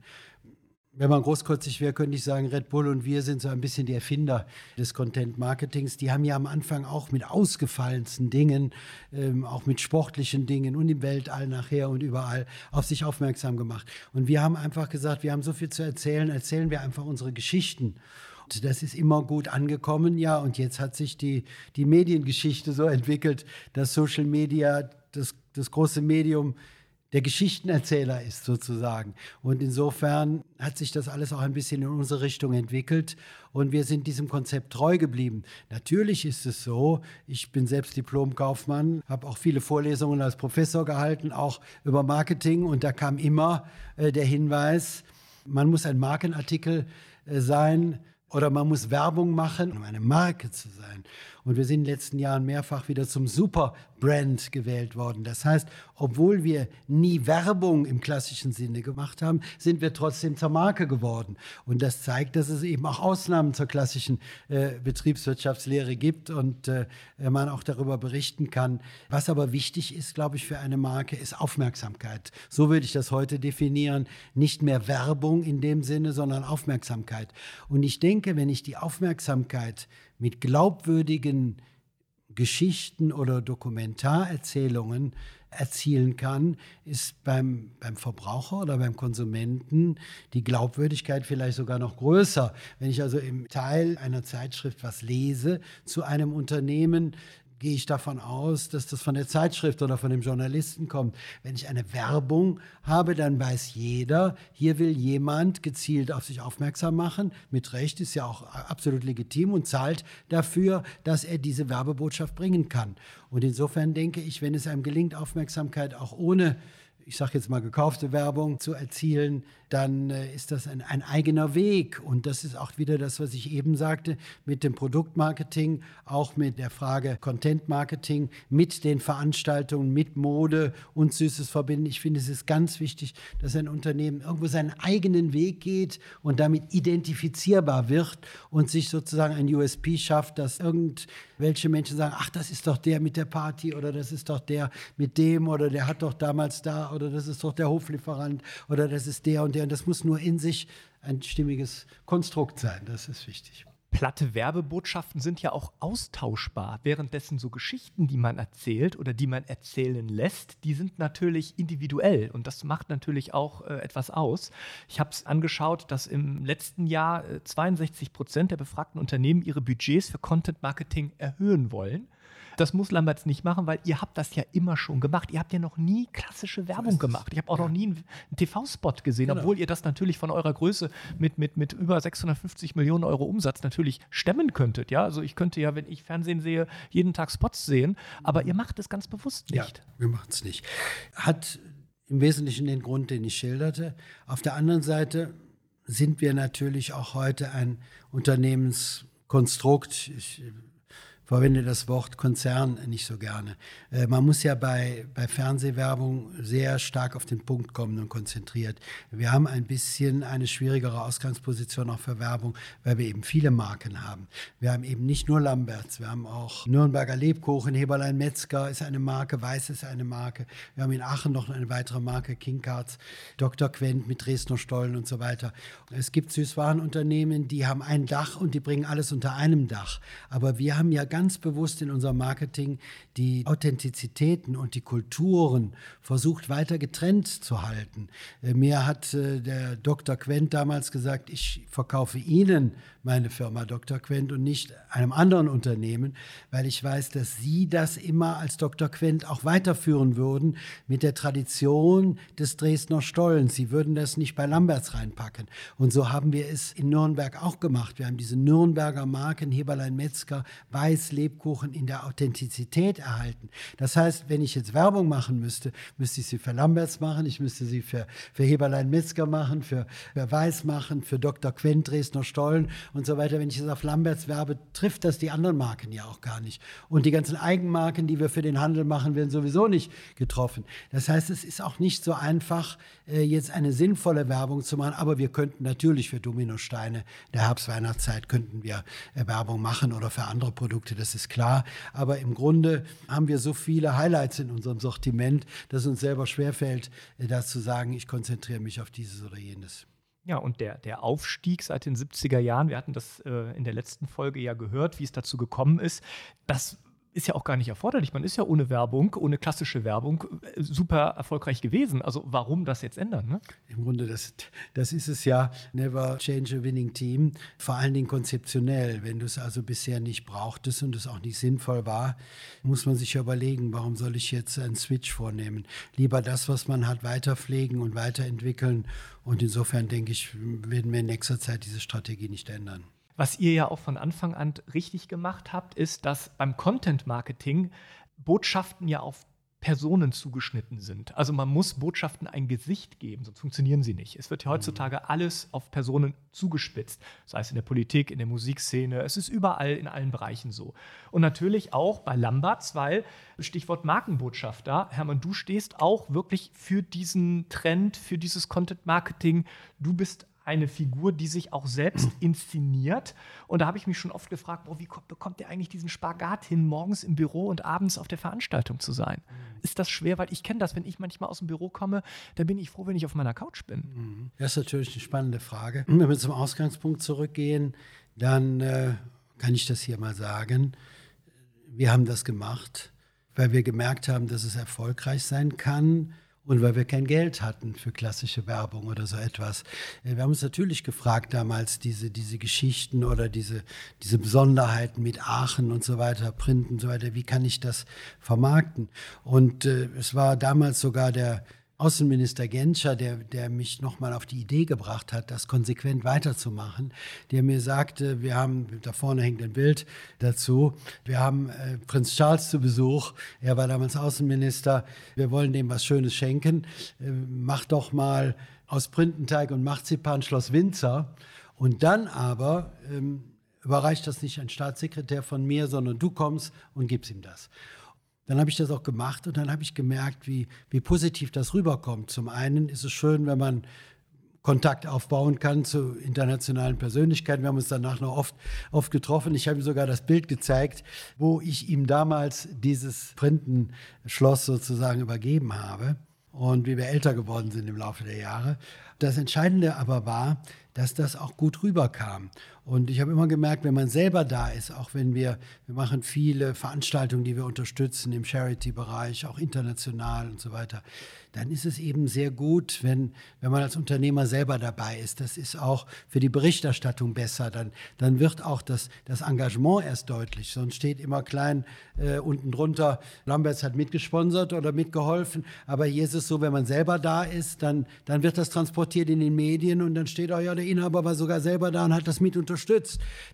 wenn man großkotzig wäre, könnte ich sagen, Red Bull und wir sind so ein bisschen die Erfinder des Content-Marketings. Die haben ja am Anfang auch mit ausgefallensten Dingen, ähm, auch mit sportlichen Dingen und im Weltall nachher und überall auf sich aufmerksam gemacht. Und wir haben einfach gesagt, wir haben so viel zu erzählen, erzählen wir einfach unsere Geschichten. Und das ist immer gut angekommen, ja. Und jetzt hat sich die, die Mediengeschichte so entwickelt, dass Social Media das, das große Medium der Geschichtenerzähler ist sozusagen. Und insofern hat sich das alles auch ein bisschen in unsere Richtung entwickelt und wir sind diesem Konzept treu geblieben. Natürlich ist es so, ich bin selbst Diplomkaufmann, habe auch viele Vorlesungen als Professor gehalten, auch über Marketing und da kam immer äh, der Hinweis, man muss ein Markenartikel äh, sein, oder man muss Werbung machen, um eine Marke zu sein. Und wir sind in den letzten Jahren mehrfach wieder zum Superbrand gewählt worden. Das heißt, obwohl wir nie Werbung im klassischen Sinne gemacht haben, sind wir trotzdem zur Marke geworden. Und das zeigt, dass es eben auch Ausnahmen zur klassischen äh, Betriebswirtschaftslehre gibt und äh, man auch darüber berichten kann. Was aber wichtig ist, glaube ich, für eine Marke, ist Aufmerksamkeit. So würde ich das heute definieren. Nicht mehr Werbung in dem Sinne, sondern Aufmerksamkeit. Und ich denke, wenn ich die Aufmerksamkeit mit glaubwürdigen Geschichten oder Dokumentarerzählungen erzielen kann, ist beim, beim Verbraucher oder beim Konsumenten die Glaubwürdigkeit vielleicht sogar noch größer. Wenn ich also im Teil einer Zeitschrift was lese zu einem Unternehmen, gehe ich davon aus, dass das von der Zeitschrift oder von dem Journalisten kommt. Wenn ich eine Werbung habe, dann weiß jeder, hier will jemand gezielt auf sich aufmerksam machen. Mit Recht ist ja auch absolut legitim und zahlt dafür, dass er diese Werbebotschaft bringen kann. Und insofern denke ich, wenn es einem gelingt, Aufmerksamkeit auch ohne ich sage jetzt mal, gekaufte Werbung zu erzielen, dann äh, ist das ein, ein, eigener Weg. Und das ist auch wieder das, was ich eben sagte, mit dem Produktmarketing, auch mit der Frage Content Marketing, mit den Veranstaltungen, mit Mode und Süßes verbinden. Ich finde, es ist ganz wichtig, dass ein Unternehmen irgendwo seinen eigenen Weg geht und damit identifizierbar wird und sich sozusagen ein USP schafft, dass irgendwelche Menschen sagen, ach, das ist doch der mit der Party oder das ist doch der mit dem oder der hat doch damals da oder das ist doch der Hoflieferant oder das ist der und der. Und das muss nur in sich ein stimmiges Konstrukt sein. Das ist wichtig. Platte Werbebotschaften sind ja auch austauschbar. Währenddessen so Geschichten, die man erzählt oder die man erzählen lässt, die sind natürlich individuell und das macht natürlich auch äh, etwas aus. Ich habe es angeschaut, dass im letzten Jahr äh, 62 Prozent der befragten Unternehmen ihre Budgets für Content Marketing erhöhen wollen. Das muss Lamberts nicht machen, weil ihr habt das ja immer schon gemacht. Ihr habt ja noch nie klassische Werbung gemacht. Ich habe auch noch nie einen, einen TV-Spot gesehen, genau. obwohl ihr das natürlich von eurer Größe mit, mit, mit über 650 Millionen Euro Umsatz natürlich stemmen könntet. Ja, also ich könnte ja, wenn ich Fernsehen sehe, jeden Tag Spots sehen, aber ihr macht es ganz bewusst nicht. Ja, wir machen es nicht. Hat im Wesentlichen den Grund, den ich schilderte. Auf der anderen Seite sind wir natürlich auch heute ein Unternehmenskonstrukt. Ich verwende das Wort Konzern nicht so gerne. Äh, man muss ja bei, bei Fernsehwerbung sehr stark auf den Punkt kommen und konzentriert. Wir haben ein bisschen eine schwierigere Ausgangsposition auch für Werbung, weil wir eben viele Marken haben. Wir haben eben nicht nur Lamberts, wir haben auch Nürnberger Lebkuchen, Heberlein Metzger ist eine Marke, Weiß ist eine Marke. Wir haben in Aachen noch eine weitere Marke, King Cards, Dr. Quent mit Dresdner Stollen und so weiter. Es gibt Süßwarenunternehmen, die haben ein Dach und die bringen alles unter einem Dach. Aber wir haben ja ganz ganz bewusst in unserem Marketing die Authentizitäten und die Kulturen versucht weiter getrennt zu halten. Äh, mir hat äh, der Dr. Quent damals gesagt, ich verkaufe Ihnen meine Firma Dr. Quent und nicht einem anderen Unternehmen, weil ich weiß, dass Sie das immer als Dr. Quent auch weiterführen würden mit der Tradition des Dresdner Stollens. Sie würden das nicht bei Lamberts reinpacken. Und so haben wir es in Nürnberg auch gemacht. Wir haben diese Nürnberger Marken, Heberlein Metzger, Weiß, Lebkuchen in der Authentizität erhalten. Das heißt, wenn ich jetzt Werbung machen müsste, müsste ich sie für Lamberts machen, ich müsste sie für, für Heberlein Metzger machen, für, für Weiß machen, für Dr. Quent, Dresdner Stollen und so weiter. Wenn ich es auf Lamberts werbe, trifft das die anderen Marken ja auch gar nicht. Und die ganzen Eigenmarken, die wir für den Handel machen, werden sowieso nicht getroffen. Das heißt, es ist auch nicht so einfach, äh, jetzt eine sinnvolle Werbung zu machen, aber wir könnten natürlich für Dominosteine der Herbst-Weihnachtszeit könnten wir äh, Werbung machen oder für andere Produkte, das ist klar. Aber im Grunde haben wir so viele Highlights in unserem Sortiment, dass es uns selber schwerfällt, äh, das zu sagen, ich konzentriere mich auf dieses oder jenes. Ja, und der, der Aufstieg seit den 70er Jahren, wir hatten das äh, in der letzten Folge ja gehört, wie es dazu gekommen ist, das ist ja auch gar nicht erforderlich. Man ist ja ohne Werbung, ohne klassische Werbung äh, super erfolgreich gewesen. Also warum das jetzt ändern? Ne? Im Grunde, das, das ist es ja, never change a winning team. Vor allen Dingen konzeptionell. Wenn du es also bisher nicht brauchtest und es auch nicht sinnvoll war, muss man sich überlegen, warum soll ich jetzt einen Switch vornehmen? Lieber das, was man hat, weiter pflegen und weiterentwickeln. Und insofern denke ich, werden wir in nächster Zeit diese Strategie nicht ändern. Was ihr ja auch von Anfang an richtig gemacht habt, ist, dass beim Content Marketing Botschaften ja auf Personen zugeschnitten sind. Also man muss Botschaften ein Gesicht geben, sonst funktionieren sie nicht. Es wird ja mhm. heutzutage alles auf Personen zugespitzt, sei es in der Politik, in der Musikszene, es ist überall in allen Bereichen so. Und natürlich auch bei Lamberts, weil Stichwort Markenbotschafter, Hermann, du stehst auch wirklich für diesen Trend, für dieses Content Marketing. Du bist eine Figur, die sich auch selbst inszeniert. Und da habe ich mich schon oft gefragt, boah, wie kommt, bekommt der eigentlich diesen Spagat hin, morgens im Büro und abends auf der Veranstaltung zu sein? Mhm. Ist das schwer? Weil ich kenne das, wenn ich manchmal aus dem Büro komme, dann bin ich froh, wenn ich auf meiner Couch bin. Mhm. Das ist natürlich eine spannende Frage. Wenn wir zum Ausgangspunkt zurückgehen, dann äh, kann ich das hier mal sagen. wir haben das gemacht, weil wir gemerkt haben, dass es erfolgreich sein kann und weil wir kein Geld hatten für klassische Werbung oder so etwas. Äh, wir haben uns natürlich gefragt damals, diese, diese Geschichten oder diese, diese Besonderheiten mit Aachen und so weiter, Print und so weiter, wie kann ich das vermarkten? Und äh, es war damals sogar der Außenminister Genscher, der, der mich nochmal auf die Idee gebracht hat, das konsequent weiterzumachen, der mir sagte, wir haben, da vorne hängt ein Bild dazu, wir haben äh, Prinz Charles zu Besuch, er war damals Außenminister, wir wollen dem was Schönes schenken, äh, mach doch mal aus Printenteig und Marzipan Schloss Winzer und dann aber ähm, überreicht das nicht ein Staatssekretär von mir, sondern du kommst und gibst ihm das. Dann habe ich das auch gemacht und dann habe ich gemerkt, wie, wie positiv das rüberkommt. Zum einen ist es schön, wenn man Kontakt aufbauen kann zu internationalen Persönlichkeiten. Wir haben uns danach noch oft, oft getroffen. Ich habe ihm sogar das Bild gezeigt, wo ich ihm damals dieses Printenschloss sozusagen übergeben habe und wie wir älter geworden sind im Laufe der Jahre. Das Entscheidende aber war, dass das auch gut rüberkam. Und ich habe immer gemerkt, wenn man selber da ist, auch wenn wir, wir machen viele Veranstaltungen, die wir unterstützen im Charity-Bereich, auch international und so weiter, dann ist es eben sehr gut, wenn, wenn man als Unternehmer selber dabei ist. Das ist auch für die Berichterstattung besser. Dann, dann wird auch das, das Engagement erst deutlich. Sonst steht immer klein äh, unten drunter, Lamberts hat mitgesponsert oder mitgeholfen. Aber hier ist es so, wenn man selber da ist, dann, dann wird das transportiert in den Medien und dann steht auch, ja, der Inhaber war sogar selber da und hat das mit unterstützt.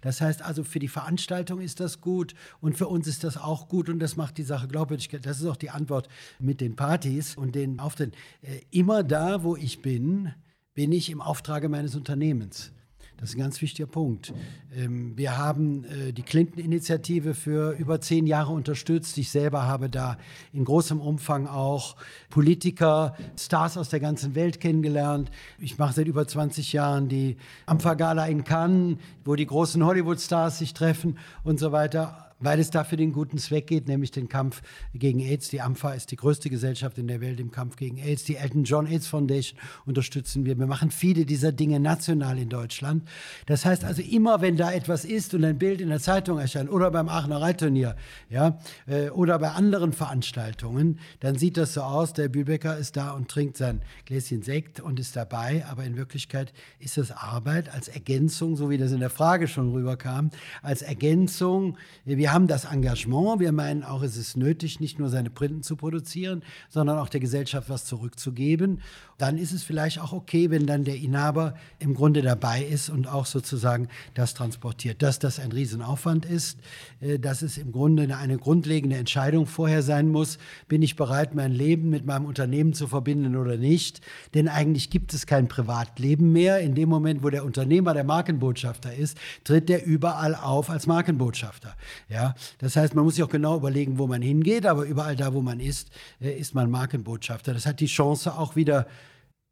Das heißt also, für die Veranstaltung ist das gut und für uns ist das auch gut und das macht die Sache glaubwürdig. Das ist auch die Antwort mit den Partys und den Auftritten. Äh, immer da, wo ich bin, bin ich im Auftrage meines Unternehmens. Das ist ein ganz wichtiger Punkt. Ähm, wir haben äh, die Clinton-Initiative für über zehn Jahre unterstützt. Ich selber habe da in großem Umfang auch Politiker, Stars aus der ganzen Welt kennengelernt. Ich mache seit über 20 Jahren die Ampha-Gala in Cannes, wo die großen Hollywood-Stars sich treffen und so weiter weil es dafür den guten Zweck geht, nämlich den Kampf gegen AIDS. Die AMFA ist die größte Gesellschaft in der Welt im Kampf gegen AIDS. Die Elton John AIDS Foundation unterstützen wir. Wir machen viele dieser Dinge national in Deutschland. Das heißt also immer, wenn da etwas ist und ein Bild in der Zeitung erscheint oder beim Aachener Reitturnier, ja, äh, oder bei anderen Veranstaltungen, dann sieht das so aus, der Bübecker ist da und trinkt sein Gläschen Sekt und ist dabei, aber in Wirklichkeit ist das Arbeit als Ergänzung, so wie das in der Frage schon rüberkam, als Ergänzung. Wir wir haben das Engagement, wir meinen auch, es ist nötig, nicht nur seine Printen zu produzieren, sondern auch der Gesellschaft was zurückzugeben. Dann ist es vielleicht auch okay, wenn dann der Inhaber im Grunde dabei ist und auch sozusagen das transportiert. Dass das ein Riesenaufwand ist, äh, dass es im Grunde eine grundlegende Entscheidung vorher sein muss, bin ich bereit, mein Leben mit meinem Unternehmen zu verbinden oder nicht. Denn eigentlich gibt es kein Privatleben mehr. In dem Moment, wo der Unternehmer der Markenbotschafter ist, tritt der überall auf als Markenbotschafter. Ja, das heißt, man muss sich auch genau überlegen, wo man hingeht, aber überall da, wo man ist, äh, ist man Markenbotschafter. Das hat die Chance auch wieder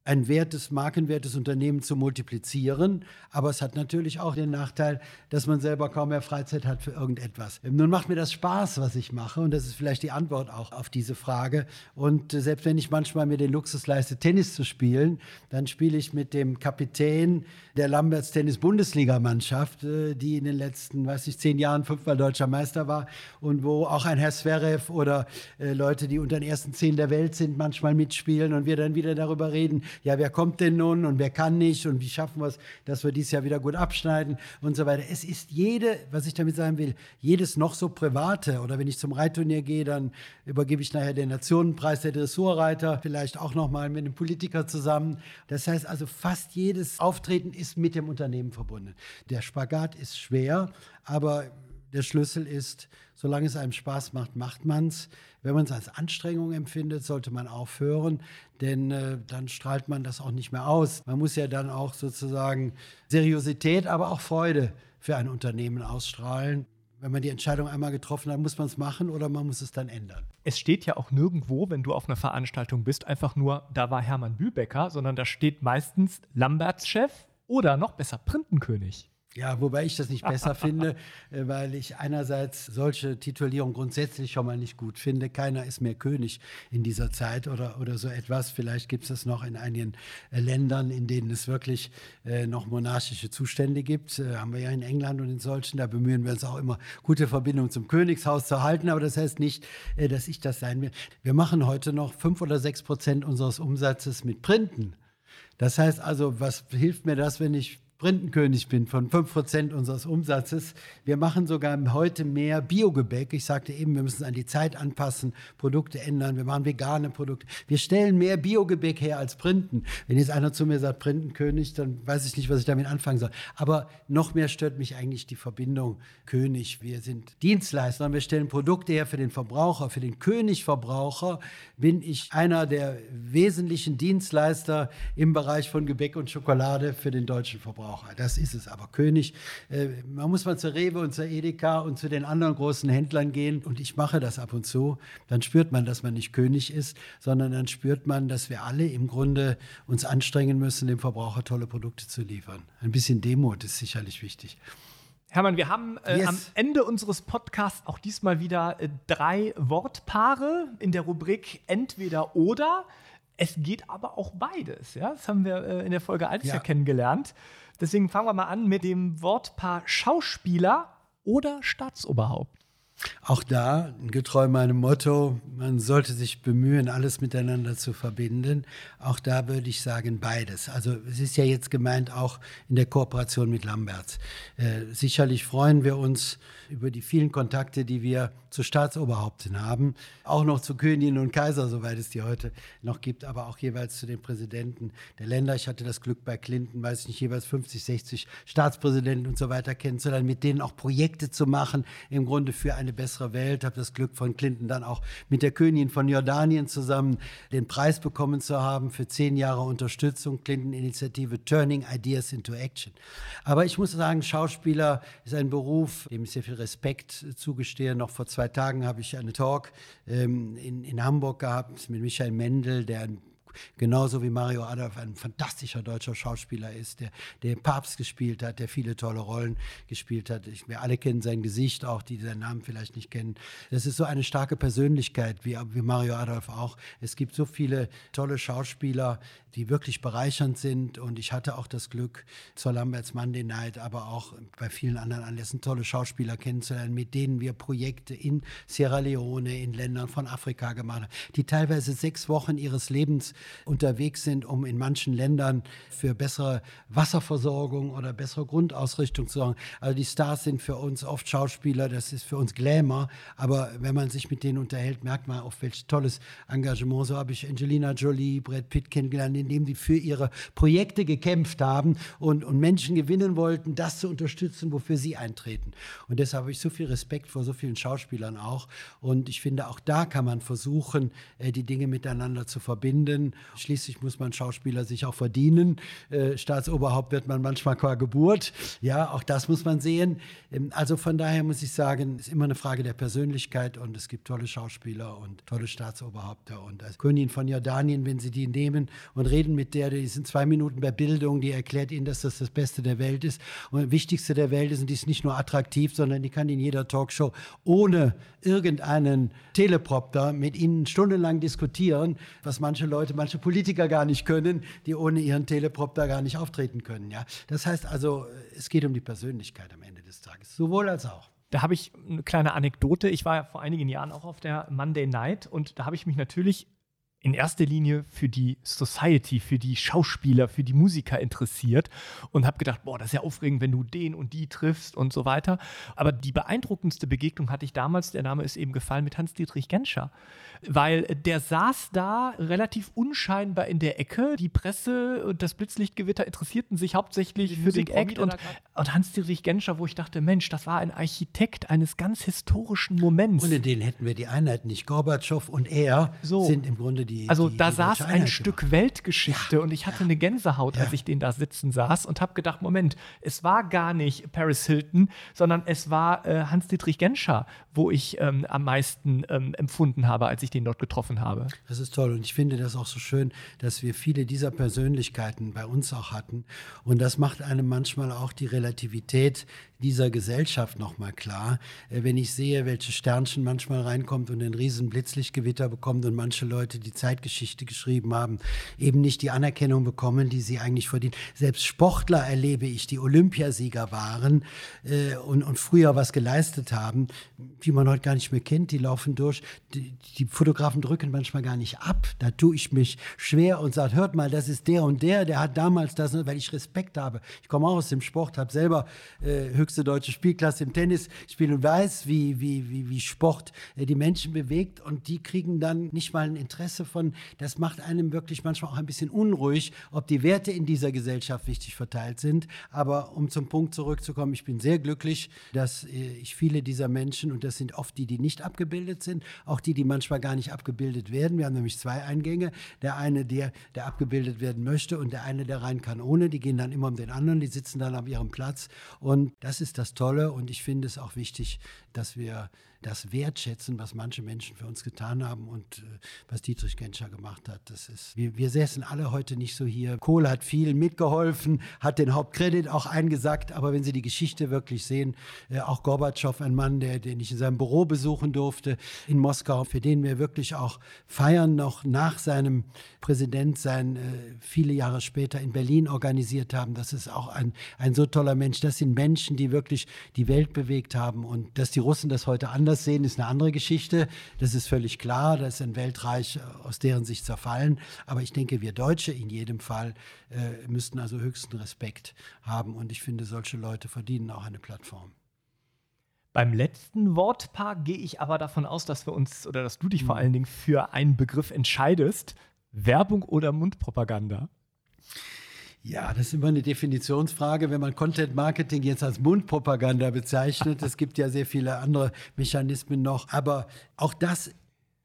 ein wertes, markenwertes Unternehmen zu multiplizieren. Aber es hat natürlich auch den Nachteil, dass man selber kaum mehr Freizeit hat für irgendetwas. Nun macht mir das Spaß, was ich mache. Und das ist vielleicht die Antwort auch auf diese Frage. Und selbst wenn ich manchmal mir den Luxus leiste, Tennis zu spielen, dann spiele ich mit dem Kapitän der Lamberts Tennis Bundesligamannschaft, äh, die in den letzten, weiß ich, zehn Jahren fünfmal deutscher Meister war und wo auch ein Herr Zverev oder äh, Leute, die unter den ersten zehn der Welt sind, manchmal mitspielen und wir dann wieder darüber reden, ja, wer kommt denn nun und wer kann nicht und wie schaffen wir es, dass wir dieses Jahr wieder gut abschneiden und so weiter. Es ist jede, was ich damit sagen will, jedes noch so private oder wenn ich zum Reitturnier gehe, dann übergebe ich nachher den Nationenpreis der Dressurreiter, vielleicht auch nochmal mit einem Politiker zusammen. Das heißt also, fast jedes Auftreten ist mit dem Unternehmen verbunden. Der Spagat ist schwer, aber der Schlüssel ist, solange es einem Spaß macht, macht man es. Wenn man es als Anstrengung empfindet, sollte man aufhören, denn äh, dann strahlt man das auch nicht mehr aus. Man muss ja dann auch sozusagen Seriosität, aber auch Freude für ein Unternehmen ausstrahlen. Wenn man die Entscheidung einmal getroffen hat, muss man es machen oder man muss es dann ändern. Es steht ja auch nirgendwo, wenn du auf einer Veranstaltung bist, einfach nur, da war Hermann Bübecker, sondern da steht meistens Lamberts Chef oder noch besser Printenkönig. Ja, wobei ich das nicht besser finde, äh, weil ich einerseits solche Titulierung grundsätzlich schon mal nicht gut finde. Keiner ist mehr König in dieser Zeit oder, oder so etwas. Vielleicht gibt es das noch in einigen äh, Ländern, in denen es wirklich äh, noch monarchische Zustände gibt. Äh, haben wir ja in England und in solchen. Da bemühen wir uns auch immer, gute Verbindungen zum Königshaus zu halten. Aber das heißt nicht, äh, dass ich das sein will. Wir machen heute noch fünf oder sechs Prozent unseres Umsatzes mit Printen. Das heißt also, was hilft mir das, wenn ich Printenkönig bin von 5% unseres Umsatzes. Wir machen sogar heute mehr Biogebäck. Ich sagte eben, wir müssen an die Zeit anpassen, Produkte ändern. Wir machen vegane Produkte. Wir stellen mehr Biogebäck her als Printen. Wenn jetzt einer zu mir sagt Printenkönig, dann weiß ich nicht, was ich damit anfangen soll. Aber noch mehr stört mich eigentlich die Verbindung König. Wir sind Dienstleister und wir stellen Produkte her für den Verbraucher. Für den Königverbraucher bin ich einer der wesentlichen Dienstleister im Bereich von Gebäck und Schokolade für den deutschen Verbraucher. Verbraucher. Das ist es aber. König, äh, man muss mal zur Rewe und zur Edeka und zu den anderen großen Händlern gehen und ich mache das ab und zu. Dann spürt man, dass man nicht König ist, sondern dann spürt man, dass wir alle im Grunde uns anstrengen müssen, dem Verbraucher tolle Produkte zu liefern. Ein bisschen Demut ist sicherlich wichtig. Hermann, wir haben äh, yes. am Ende unseres Podcasts auch diesmal wieder äh, drei Wortpaare in der Rubrik Entweder oder. Es geht aber auch beides. Ja? Das haben wir äh, in der Folge 1 ja. ja kennengelernt. Deswegen fangen wir mal an mit dem Wortpaar Schauspieler oder Staatsoberhaupt. Auch da, getreu meinem Motto, man sollte sich bemühen, alles miteinander zu verbinden. Auch da würde ich sagen, beides. Also es ist ja jetzt gemeint auch in der Kooperation mit Lamberts. Äh, sicherlich freuen wir uns über die vielen Kontakte, die wir zu Staatsoberhaupten haben, auch noch zu Königinnen und Kaiser, soweit es die heute noch gibt, aber auch jeweils zu den Präsidenten der Länder. Ich hatte das Glück bei Clinton, weiß ich nicht, jeweils 50, 60 Staatspräsidenten und so weiter kennenzulernen, mit denen auch Projekte zu machen, im Grunde für ein eine bessere Welt, habe das Glück von Clinton dann auch mit der Königin von Jordanien zusammen den Preis bekommen zu haben für zehn Jahre Unterstützung, Clinton-Initiative Turning Ideas into Action. Aber ich muss sagen, Schauspieler ist ein Beruf, dem ich sehr viel Respekt zugestehe. Noch vor zwei Tagen habe ich eine Talk ähm, in, in Hamburg gehabt mit Michael Mendel, der ein genauso wie Mario Adolf ein fantastischer deutscher Schauspieler ist, der den Papst gespielt hat, der viele tolle Rollen gespielt hat. Ich, wir alle kennen sein Gesicht, auch die, seinen Namen vielleicht nicht kennen. Das ist so eine starke Persönlichkeit, wie, wie Mario Adolf auch. Es gibt so viele tolle Schauspieler, die wirklich bereichernd sind. Und ich hatte auch das Glück, zur Lamberts Monday Night, aber auch bei vielen anderen Anlässen tolle Schauspieler kennenzulernen, mit denen wir Projekte in Sierra Leone, in Ländern von Afrika gemacht haben, die teilweise sechs Wochen ihres Lebens unterwegs sind, um in manchen Ländern für bessere Wasserversorgung oder bessere Grundausrichtung zu sorgen. Also die Stars sind für uns oft Schauspieler, das ist für uns Glamour, aber wenn man sich mit denen unterhält, merkt man, auf welch tolles Engagement. So habe ich Angelina Jolie, Brad Pitt kennengelernt, indem die für ihre Projekte gekämpft haben und, und Menschen gewinnen wollten, das zu unterstützen, wofür sie eintreten. Und deshalb habe ich so viel Respekt vor so vielen Schauspielern auch. Und ich finde, auch da kann man versuchen, äh, die Dinge miteinander zu verbinden. Schließlich muss man Schauspieler sich auch verdienen. Äh, Staatsoberhaupt wird man manchmal qua Geburt. Ja, auch das muss man sehen. Ähm, also von daher muss ich sagen, es ist immer eine Frage der Persönlichkeit und es gibt tolle Schauspieler und tolle Staatsoberhaupter. Und als Königin von Jordanien, wenn Sie die nehmen und reden mit der, die sind zwei Minuten bei Bildung, die erklärt Ihnen, dass das das Beste der Welt ist und das Wichtigste der Welt ist und die ist nicht nur attraktiv, sondern die kann in jeder Talkshow ohne irgendeinen Teleprompter mit Ihnen stundenlang diskutieren, was manche Leute, manche Politiker gar nicht können, die ohne ihren Teleprompter gar nicht auftreten können. Ja? Das heißt also, es geht um die Persönlichkeit am Ende des Tages, sowohl als auch. Da habe ich eine kleine Anekdote. Ich war ja vor einigen Jahren auch auf der Monday Night und da habe ich mich natürlich in erster Linie für die Society, für die Schauspieler, für die Musiker interessiert und habe gedacht, boah, das ist ja aufregend, wenn du den und die triffst und so weiter. Aber die beeindruckendste Begegnung hatte ich damals, der Name ist eben gefallen, mit Hans-Dietrich Genscher, weil der saß da relativ unscheinbar in der Ecke. Die Presse und das Blitzlichtgewitter interessierten sich hauptsächlich für den Act und, und Hans-Dietrich Genscher, wo ich dachte, Mensch, das war ein Architekt eines ganz historischen Moments. Ohne den hätten wir die Einheit nicht. Gorbatschow und er so. sind im Grunde die die. Also die, da die saß ein Einheit Stück gemacht. Weltgeschichte und ich hatte eine Gänsehaut, als Ja. ich den da sitzen saß und habe gedacht, Moment, es war gar nicht Paris Hilton, sondern es war äh, Hans-Dietrich Genscher, wo ich ähm, am meisten ähm, empfunden habe, als ich den dort getroffen habe. Das ist toll und ich finde das auch so schön, dass wir viele dieser Persönlichkeiten bei uns auch hatten und das macht einem manchmal auch die Relativität dieser Gesellschaft nochmal klar. Äh, Wenn ich sehe, welche Sternchen manchmal reinkommt und ein riesen Blitzlichtgewitter bekommt und manche Leute, die Zeitgeschichte geschrieben haben, eben nicht die Anerkennung bekommen, die sie eigentlich verdienen. Selbst Sportler erlebe ich, die Olympiasieger waren äh, und, und früher was geleistet haben, die man heute gar nicht mehr kennt, die laufen durch. Die, die Fotografen drücken manchmal gar nicht ab. Da tue ich mich schwer und sage, hört mal, das ist der und der, der hat damals das, weil ich Respekt habe. Ich komme auch aus dem Sport, habe selber äh, höchste deutsche Spielklasse im Tennis spielen und weiß, wie, wie, wie, wie Sport äh, die Menschen bewegt und die kriegen dann nicht mal ein Interesse von, das macht einem wirklich manchmal auch ein bisschen unruhig, ob die Werte in dieser Gesellschaft wichtig verteilt sind. Aber um zum Punkt zurückzukommen, ich bin sehr glücklich, dass äh, ich viele dieser Menschen, und das sind oft die, die nicht abgebildet sind, auch die, die manchmal gar nicht abgebildet werden. Wir haben nämlich zwei Eingänge. Der eine, der, der abgebildet werden möchte und der eine, der rein kann ohne. Die gehen dann immer um den anderen, die sitzen dann auf ihrem Platz. Und das ist das Tolle und ich finde es auch wichtig, dass wir das wertschätzen, was manche Menschen für uns getan haben und äh, was Dietrich Genscher gemacht hat. Das ist, wir, wir säßen alle heute nicht so hier. Kohl hat viel mitgeholfen, hat den Hauptkredit auch eingesackt, aber wenn Sie die Geschichte wirklich sehen, äh, auch Gorbatschow, ein Mann, der, den ich in seinem Büro besuchen durfte in Moskau, für den wir wirklich auch feiern, noch nach seinem Präsidentsein, äh, viele Jahre später in Berlin organisiert haben. Das ist auch ein, ein so toller Mensch. Das sind Menschen, die wirklich die Welt bewegt haben und dass die Russen das heute anders sehen, ist eine andere Geschichte. Das ist völlig klar. Das ist ein Weltreich äh, aus deren Sicht zerfallen. Aber ich denke, wir Deutsche in jedem Fall äh, müssten also höchsten Respekt haben. Und ich finde, solche Leute verdienen auch eine Plattform. Beim letzten Wortpaar gehe ich aber davon aus, dass wir uns oder dass du dich vor allen Dingen für einen Begriff entscheidest. Werbung oder Mundpropaganda? Ja, das ist immer eine Definitionsfrage, wenn man Content Marketing jetzt als Mundpropaganda bezeichnet. Es gibt ja sehr viele andere Mechanismen noch, aber auch das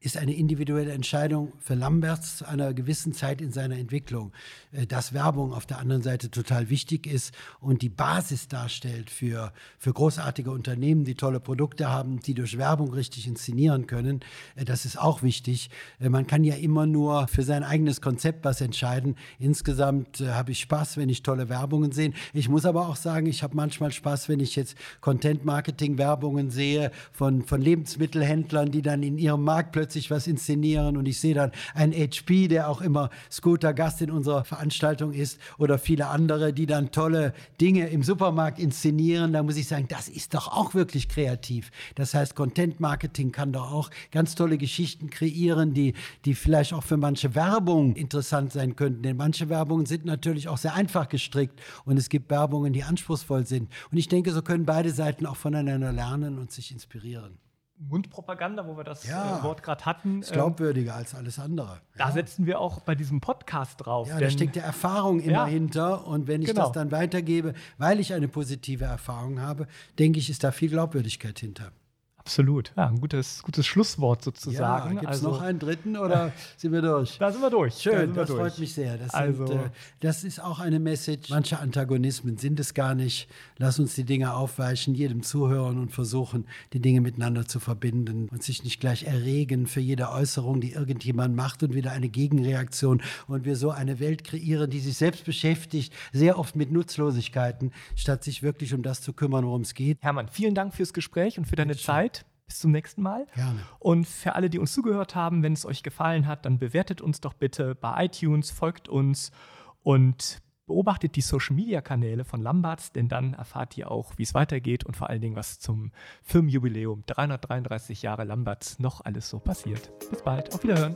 ist eine individuelle Entscheidung für Lamberts zu einer gewissen Zeit in seiner Entwicklung, äh, dass Werbung auf der anderen Seite total wichtig ist und die Basis darstellt für, für großartige Unternehmen, die tolle Produkte haben, die durch Werbung richtig inszenieren können. Äh, Das ist auch wichtig. Äh, Man kann ja immer nur für sein eigenes Konzept was entscheiden. Insgesamt habe ich Spaß, wenn ich tolle Werbungen sehe. Ich muss aber auch sagen, ich habe manchmal Spaß, wenn ich jetzt Content-Marketing-Werbungen sehe von, von Lebensmittelhändlern, die dann in ihrem Markt plötzlich was inszenieren und ich sehe dann einen HP, der auch immer Scooter-Gast in unserer Veranstaltung ist oder viele andere, die dann tolle Dinge im Supermarkt inszenieren. Da muss ich sagen, das ist doch auch wirklich kreativ. Das heißt, Content-Marketing kann doch auch ganz tolle Geschichten kreieren, die, die vielleicht auch für manche Werbung interessant sein könnten. Denn manche Werbungen sind natürlich auch sehr einfach gestrickt und es gibt Werbungen, die anspruchsvoll sind. Und ich denke, so können beide Seiten auch voneinander lernen und sich inspirieren. Mundpropaganda, wo wir das Ja. äh, Wort gerade hatten. Ist ähm, glaubwürdiger als alles andere. da setzen wir auch bei diesem Podcast drauf. Ja, da steckt ja Erfahrung immer Ja. hinter. Und wenn ich Genau. das dann weitergebe, weil ich eine positive Erfahrung habe, denke ich, ist da viel Glaubwürdigkeit hinter. Absolut. Ja, ein gutes, gutes Schlusswort sozusagen. Ja, gibt es also, noch einen dritten oder sind wir durch? Da sind wir durch. da Schön, wir das durch. freut mich sehr. Das, Also- sind, äh, das ist auch eine Message. Manche Antagonismen sind es gar nicht. Lass uns die Dinge aufweichen, jedem zuhören und versuchen, die Dinge miteinander zu verbinden und sich nicht gleich erregen für jede Äußerung, die irgendjemand macht und wieder eine Gegenreaktion und wir so eine Welt kreieren, die sich selbst beschäftigt, sehr oft mit Nutzlosigkeiten, statt sich wirklich um das zu kümmern, worum es geht. Hermann, vielen Dank fürs Gespräch und für deine Zeit. Bis zum nächsten Mal. Gerne. Und für alle, die uns zugehört haben, wenn es euch gefallen hat, dann bewertet uns doch bitte bei iTunes, folgt uns und beobachtet die Social-Media-Kanäle von Lamberts, denn dann erfahrt ihr auch, wie es weitergeht und vor allen Dingen, was zum Firmenjubiläum 333 Jahre Lamberts noch alles so passiert. Bis bald, auf Wiederhören.